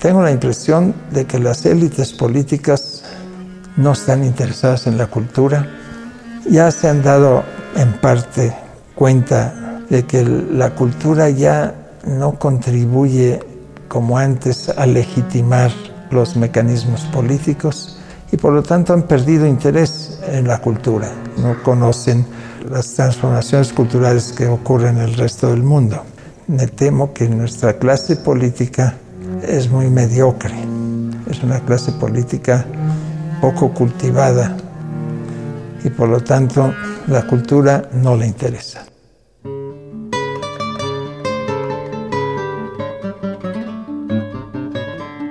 Tengo la impresión de que las élites políticas no están interesadas en la cultura. Ya se han dado en parte cuenta de que la cultura ya no contribuye como antes a legitimar los mecanismos políticos y por lo tanto han perdido interés en la cultura. No conocen las transformaciones culturales que ocurren en el resto del mundo. Me temo que nuestra clase política es muy mediocre. Es una clase política poco cultivada y por lo tanto la cultura no le interesa.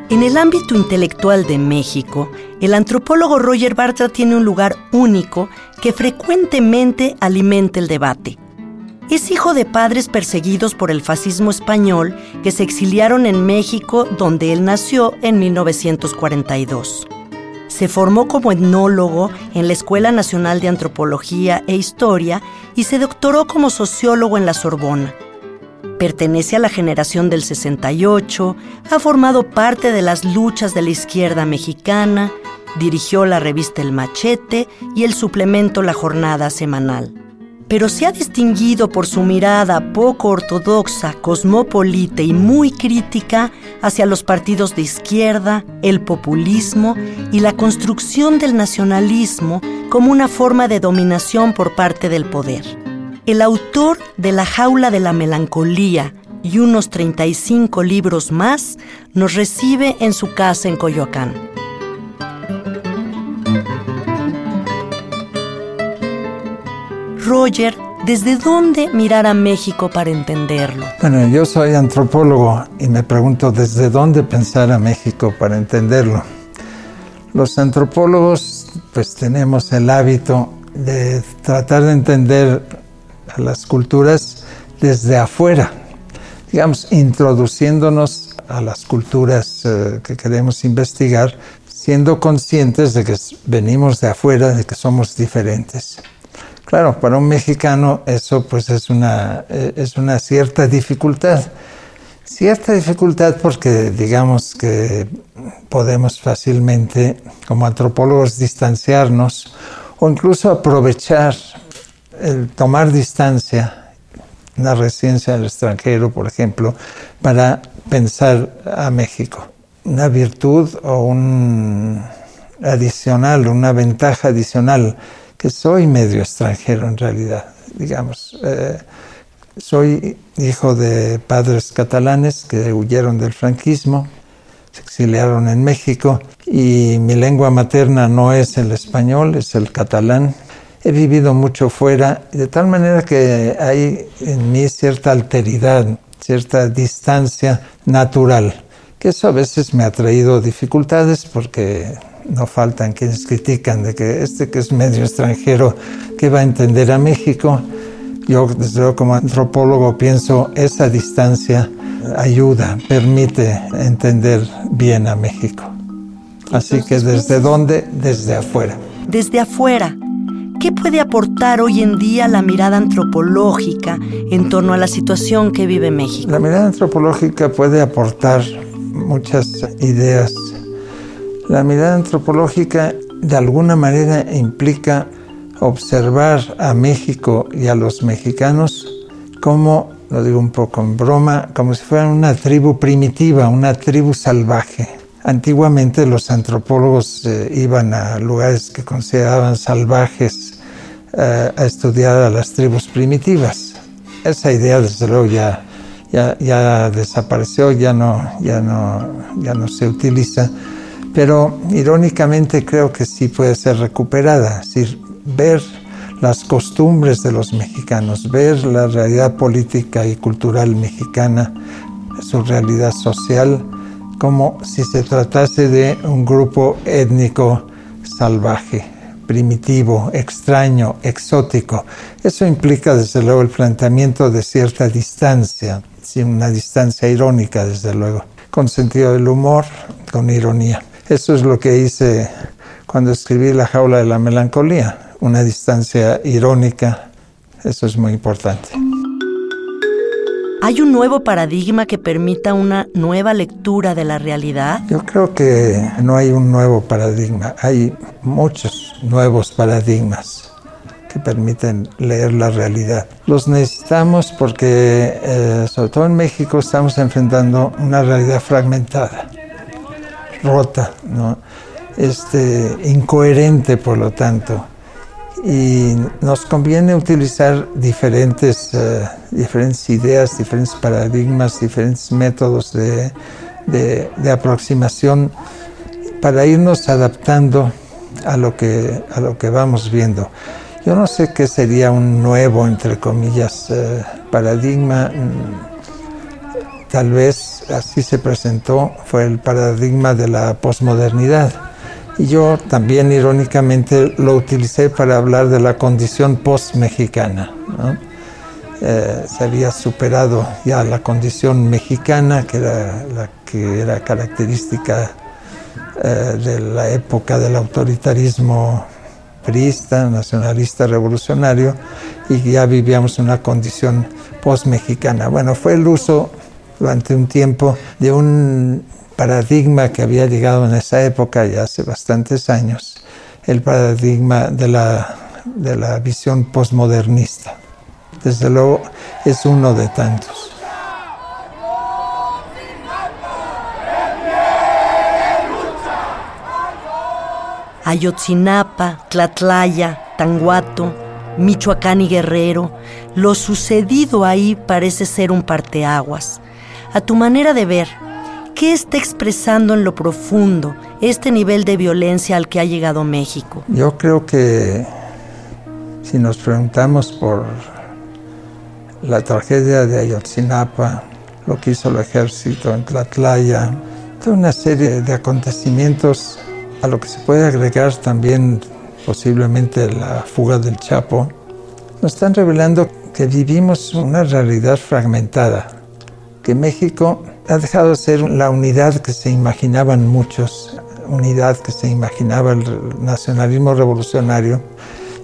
En el ámbito intelectual de México, el antropólogo Roger Bartra tiene un lugar único que frecuentemente alimenta el debate. Es hijo de padres perseguidos por el fascismo español que se exiliaron en México donde él nació en 1942. Se formó como etnólogo en la Escuela Nacional de Antropología e Historia y se doctoró como sociólogo en la Sorbona. Pertenece a la generación del 68, ha formado parte de las luchas de la izquierda mexicana, dirigió la revista El Machete y el suplemento La Jornada Semanal pero se ha distinguido por su mirada poco ortodoxa, cosmopolita y muy crítica hacia los partidos de izquierda, el populismo y la construcción del nacionalismo como una forma de dominación por parte del poder. El autor de La jaula de la melancolía y unos 35 libros más nos recibe en su casa en Coyoacán. Roger, ¿desde dónde mirar a México para entenderlo? Bueno, yo soy antropólogo y me pregunto desde dónde pensar a México para entenderlo. Los antropólogos pues tenemos el hábito de tratar de entender a las culturas desde afuera, digamos, introduciéndonos a las culturas eh, que queremos investigar, siendo conscientes de que venimos de afuera, de que somos diferentes. Claro, para un mexicano eso pues es una, eh, es una cierta dificultad. Cierta dificultad porque digamos que podemos fácilmente como antropólogos distanciarnos o incluso aprovechar el tomar distancia, una residencia del extranjero, por ejemplo, para pensar a México. Una virtud o un adicional, una ventaja adicional que soy medio extranjero en realidad, digamos. Eh, soy hijo de padres catalanes que huyeron del franquismo, se exiliaron en México y mi lengua materna no es el español, es el catalán. He vivido mucho fuera, de tal manera que hay en mí cierta alteridad, cierta distancia natural, que eso a veces me ha traído dificultades porque no faltan quienes critican de que este que es medio extranjero, ¿qué va a entender a México? Yo, desde luego, como antropólogo, pienso esa distancia ayuda, permite entender bien a México. Así que desde dónde? Desde afuera. Desde afuera. ¿Qué puede aportar hoy en día la mirada antropológica en torno a la situación que vive México? La mirada antropológica puede aportar muchas ideas la mirada antropológica de alguna manera implica observar a México y a los mexicanos como, lo digo un poco en broma, como si fueran una tribu primitiva, una tribu salvaje. Antiguamente los antropólogos eh, iban a lugares que consideraban salvajes eh, a estudiar a las tribus primitivas. Esa idea desde luego ya, ya, ya desapareció, ya no, ya, no, ya no se utiliza pero irónicamente creo que sí puede ser recuperada, es decir, ver las costumbres de los mexicanos, ver la realidad política y cultural mexicana, su realidad social, como si se tratase de un grupo étnico salvaje, primitivo, extraño, exótico. Eso implica desde luego el planteamiento de cierta distancia, una distancia irónica desde luego, con sentido del humor, con ironía. Eso es lo que hice cuando escribí La jaula de la melancolía, una distancia irónica, eso es muy importante. ¿Hay un nuevo paradigma que permita una nueva lectura de la realidad? Yo creo que no hay un nuevo paradigma, hay muchos nuevos paradigmas que permiten leer la realidad. Los necesitamos porque, eh, sobre todo en México, estamos enfrentando una realidad fragmentada, rota, este, incoherente, por lo tanto y nos conviene utilizar diferentes, eh, diferentes ideas, diferentes paradigmas, diferentes métodos de, de, aproximación para irnos adaptando a lo, que, a lo que vamos viendo. Yo no sé qué sería un nuevo, entre comillas, eh, paradigma. Tal vez así se presentó, fue el paradigma de la posmodernidad y yo también irónicamente lo utilicé para hablar de la condición post-mexicana. Eh, se había superado ya la condición mexicana, que era la que era característica eh, de la época del autoritarismo priista, nacionalista, revolucionario, y ya vivíamos una condición post-mexicana. Bueno, fue el uso durante un tiempo de un paradigma que había llegado en esa época, ya hace bastantes años, el paradigma de la, de la visión postmodernista. Desde luego es uno de tantos. Ayotzinapa, Tlatlaya, Tanguato, Michoacán y Guerrero, lo sucedido ahí parece ser un parteaguas. A tu manera de ver, ¿Qué está expresando en lo profundo este nivel de violencia al que ha llegado México? Yo creo que si nos preguntamos por la tragedia de Ayotzinapa, lo que hizo el ejército en Tlatlaya, toda una serie de acontecimientos a lo que se puede agregar también posiblemente la fuga del Chapo, nos están revelando que vivimos una realidad fragmentada, que México ha dejado de ser la unidad que se imaginaban muchos, unidad que se imaginaba el nacionalismo revolucionario,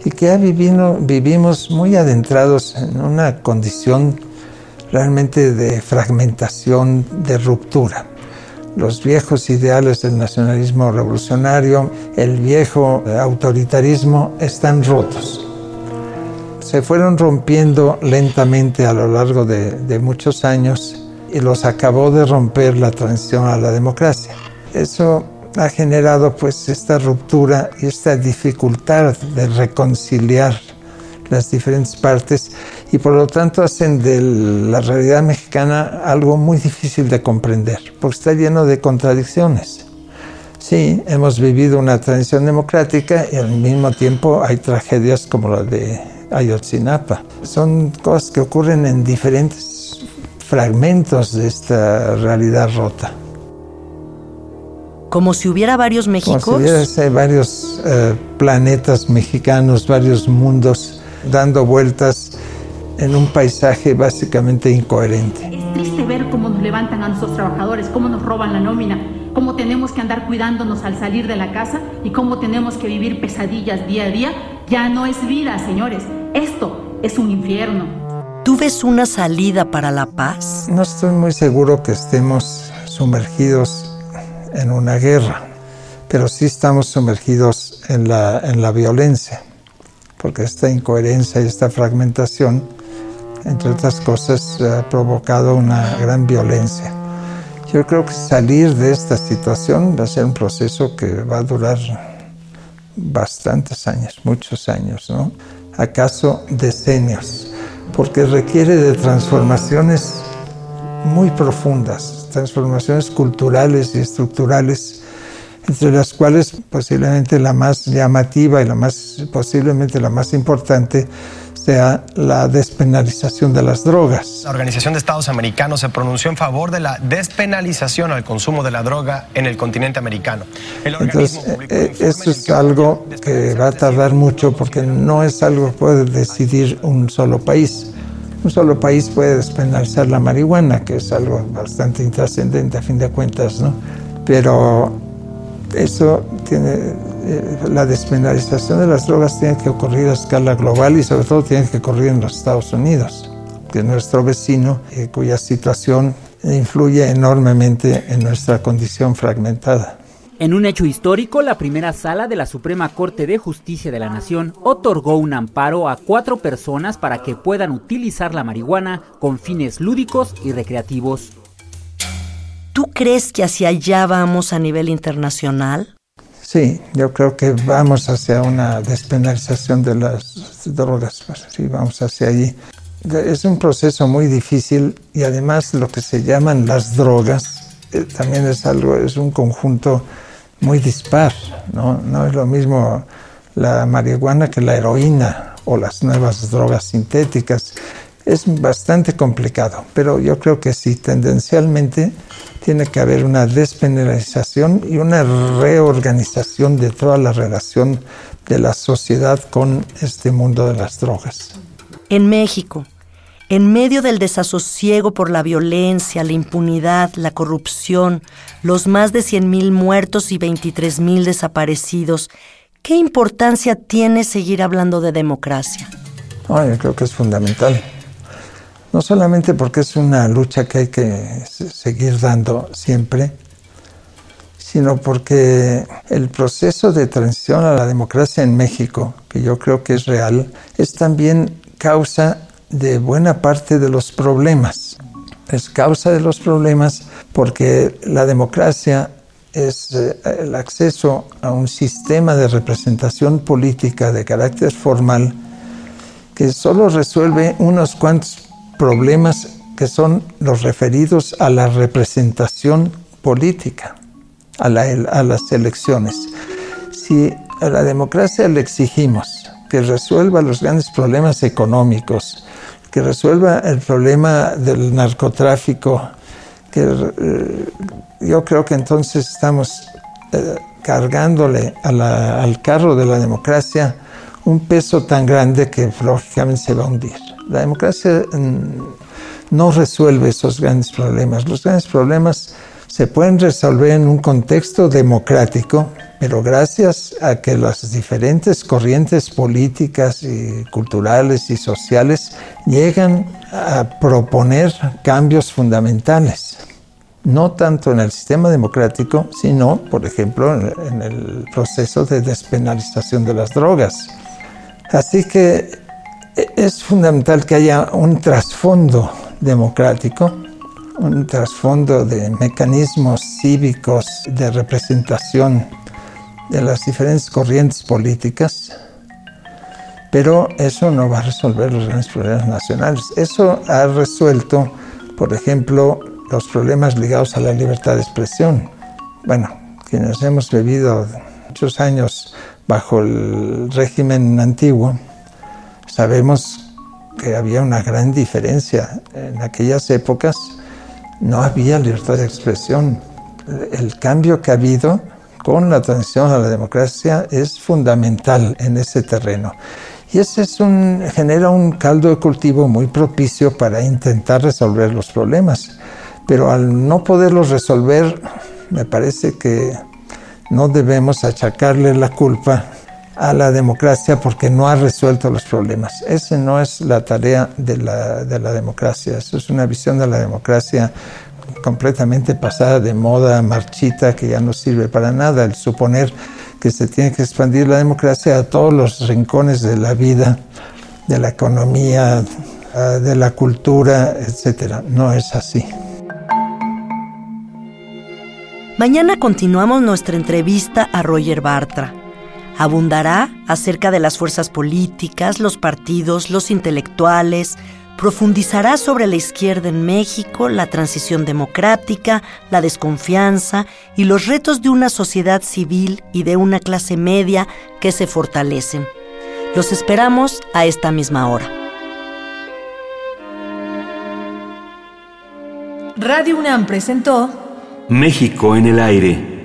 y que ya vivimos muy adentrados en una condición realmente de fragmentación, de ruptura. Los viejos ideales del nacionalismo revolucionario, el viejo autoritarismo están rotos. Se fueron rompiendo lentamente a lo largo de muchos años y los acabó de romper la transición a la democracia. Eso ha generado pues esta ruptura y esta dificultad de reconciliar las diferentes partes y por lo tanto hacen de la realidad mexicana algo muy difícil de comprender, porque está lleno de contradicciones. Sí, hemos vivido una transición democrática y al mismo tiempo hay tragedias como la de Ayotzinapa. Son cosas que ocurren en diferentes fragmentos de esta realidad rota. Como si hubiera varios Méxicos. Como si hubiera varios eh, planetas mexicanos, varios mundos dando vueltas en un paisaje básicamente incoherente. Es triste ver cómo nos levantan a nuestros trabajadores, cómo nos roban la nómina, cómo tenemos que andar cuidándonos al salir de la casa y cómo tenemos que vivir pesadillas día a día. Ya no es vida, señores. Esto es un infierno. ¿Tú ves una salida para la paz? No estoy muy seguro que estemos sumergidos en una guerra, pero sí estamos sumergidos en la, en la violencia, porque esta incoherencia y esta fragmentación, entre otras cosas, ha provocado una gran violencia. Yo creo que salir de esta situación va a ser un proceso que va a durar bastantes años, muchos años, ¿no? ¿Acaso decenios? Porque requiere de transformaciones muy profundas, transformaciones culturales y estructurales entre las cuales posiblemente la más llamativa y la más posiblemente la más importante sea la despenalización de las drogas. La Organización de Estados Americanos se pronunció en favor de la despenalización al consumo de la droga en el continente americano. Entonces, eh, eso es algo que va a tardar mucho porque no es algo que puede decidir un solo país. Un solo país puede despenalizar la marihuana, que es algo bastante intrascendente a fin de cuentas, ¿no? Pero eso tiene eh, la despenalización de las drogas tiene que ocurrir a escala global y sobre todo tiene que ocurrir en los Estados Unidos, que es nuestro vecino, eh, cuya situación influye enormemente en nuestra condición fragmentada. En un hecho histórico, la primera sala de la Suprema Corte de Justicia de la Nación otorgó un amparo a cuatro personas para que puedan utilizar la marihuana con fines lúdicos y recreativos. ¿Tú crees que hacia allá vamos a nivel internacional? Sí, yo creo que vamos hacia una despenalización de las drogas, pues, sí, vamos hacia allí. Es un proceso muy difícil y además lo que se llaman las drogas eh, también es algo, es un conjunto muy dispar, ¿no? No es lo mismo la marihuana que la heroína o las nuevas drogas sintéticas. Es bastante complicado, pero yo creo que sí, tendencialmente tiene que haber una despenalización y una reorganización de toda la relación de la sociedad con este mundo de las drogas. En México, en medio del desasosiego por la violencia, la impunidad, la corrupción, los más de 100.000 muertos y 23.000 desaparecidos, ¿qué importancia tiene seguir hablando de democracia? yo creo que es fundamental no solamente porque es una lucha que hay que seguir dando siempre, sino porque el proceso de transición a la democracia en México, que yo creo que es real, es también causa de buena parte de los problemas. Es causa de los problemas porque la democracia es eh, el acceso a un sistema de representación política de carácter formal que solo resuelve unos cuantos problemas que son los referidos a la representación política, a, las elecciones. Si a la democracia le exigimos que resuelva los grandes problemas económicos, que resuelva el problema del narcotráfico, eh, yo creo que entonces estamos eh, cargándole al carro de la democracia un peso tan grande que lógicamente se va a hundir. La democracia mm, no resuelve esos grandes problemas. Los grandes problemas se pueden resolver en un contexto democrático, pero gracias a que las diferentes corrientes políticas y culturales y sociales llegan a proponer cambios fundamentales. No tanto en el sistema democrático, sino, por ejemplo, en el proceso de despenalización de las drogas. Así que es fundamental que haya un trasfondo democrático, un trasfondo de mecanismos cívicos de representación de las diferentes corrientes políticas, pero eso no va a resolver los grandes problemas nacionales. Eso ha resuelto, por ejemplo, los problemas ligados a la libertad de expresión. Bueno, quienes hemos vivido muchos años bajo el régimen antiguo, Sabemos que había una gran diferencia. En aquellas épocas no había libertad de expresión. El cambio que ha habido con la transición a la democracia es fundamental en ese terreno. Y ese es un, genera un caldo de cultivo muy propicio para intentar resolver los problemas. Pero al no poderlos resolver, me parece que no debemos achacarle la culpa a la democracia porque no ha resuelto los problemas. Esa no es la tarea de la, de la democracia, eso es una visión de la democracia completamente pasada de moda, marchita, que ya no sirve para nada, el suponer que se tiene que expandir la democracia a todos los rincones de la vida, de la economía, de la cultura, etc. No es así. Mañana continuamos nuestra entrevista a Roger Bartra abundará acerca de las fuerzas políticas, los partidos, los intelectuales, profundizará sobre la izquierda en México, la transición democrática, la desconfianza y los retos de una sociedad civil y de una clase media que se fortalecen. Los esperamos a esta misma hora. Radio UNAM presentó México en el aire.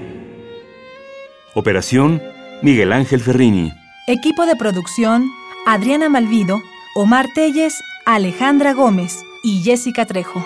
Operación Miguel Ángel Ferrini. Equipo de producción Adriana Malvido, Omar Telles, Alejandra Gómez y Jessica Trejo.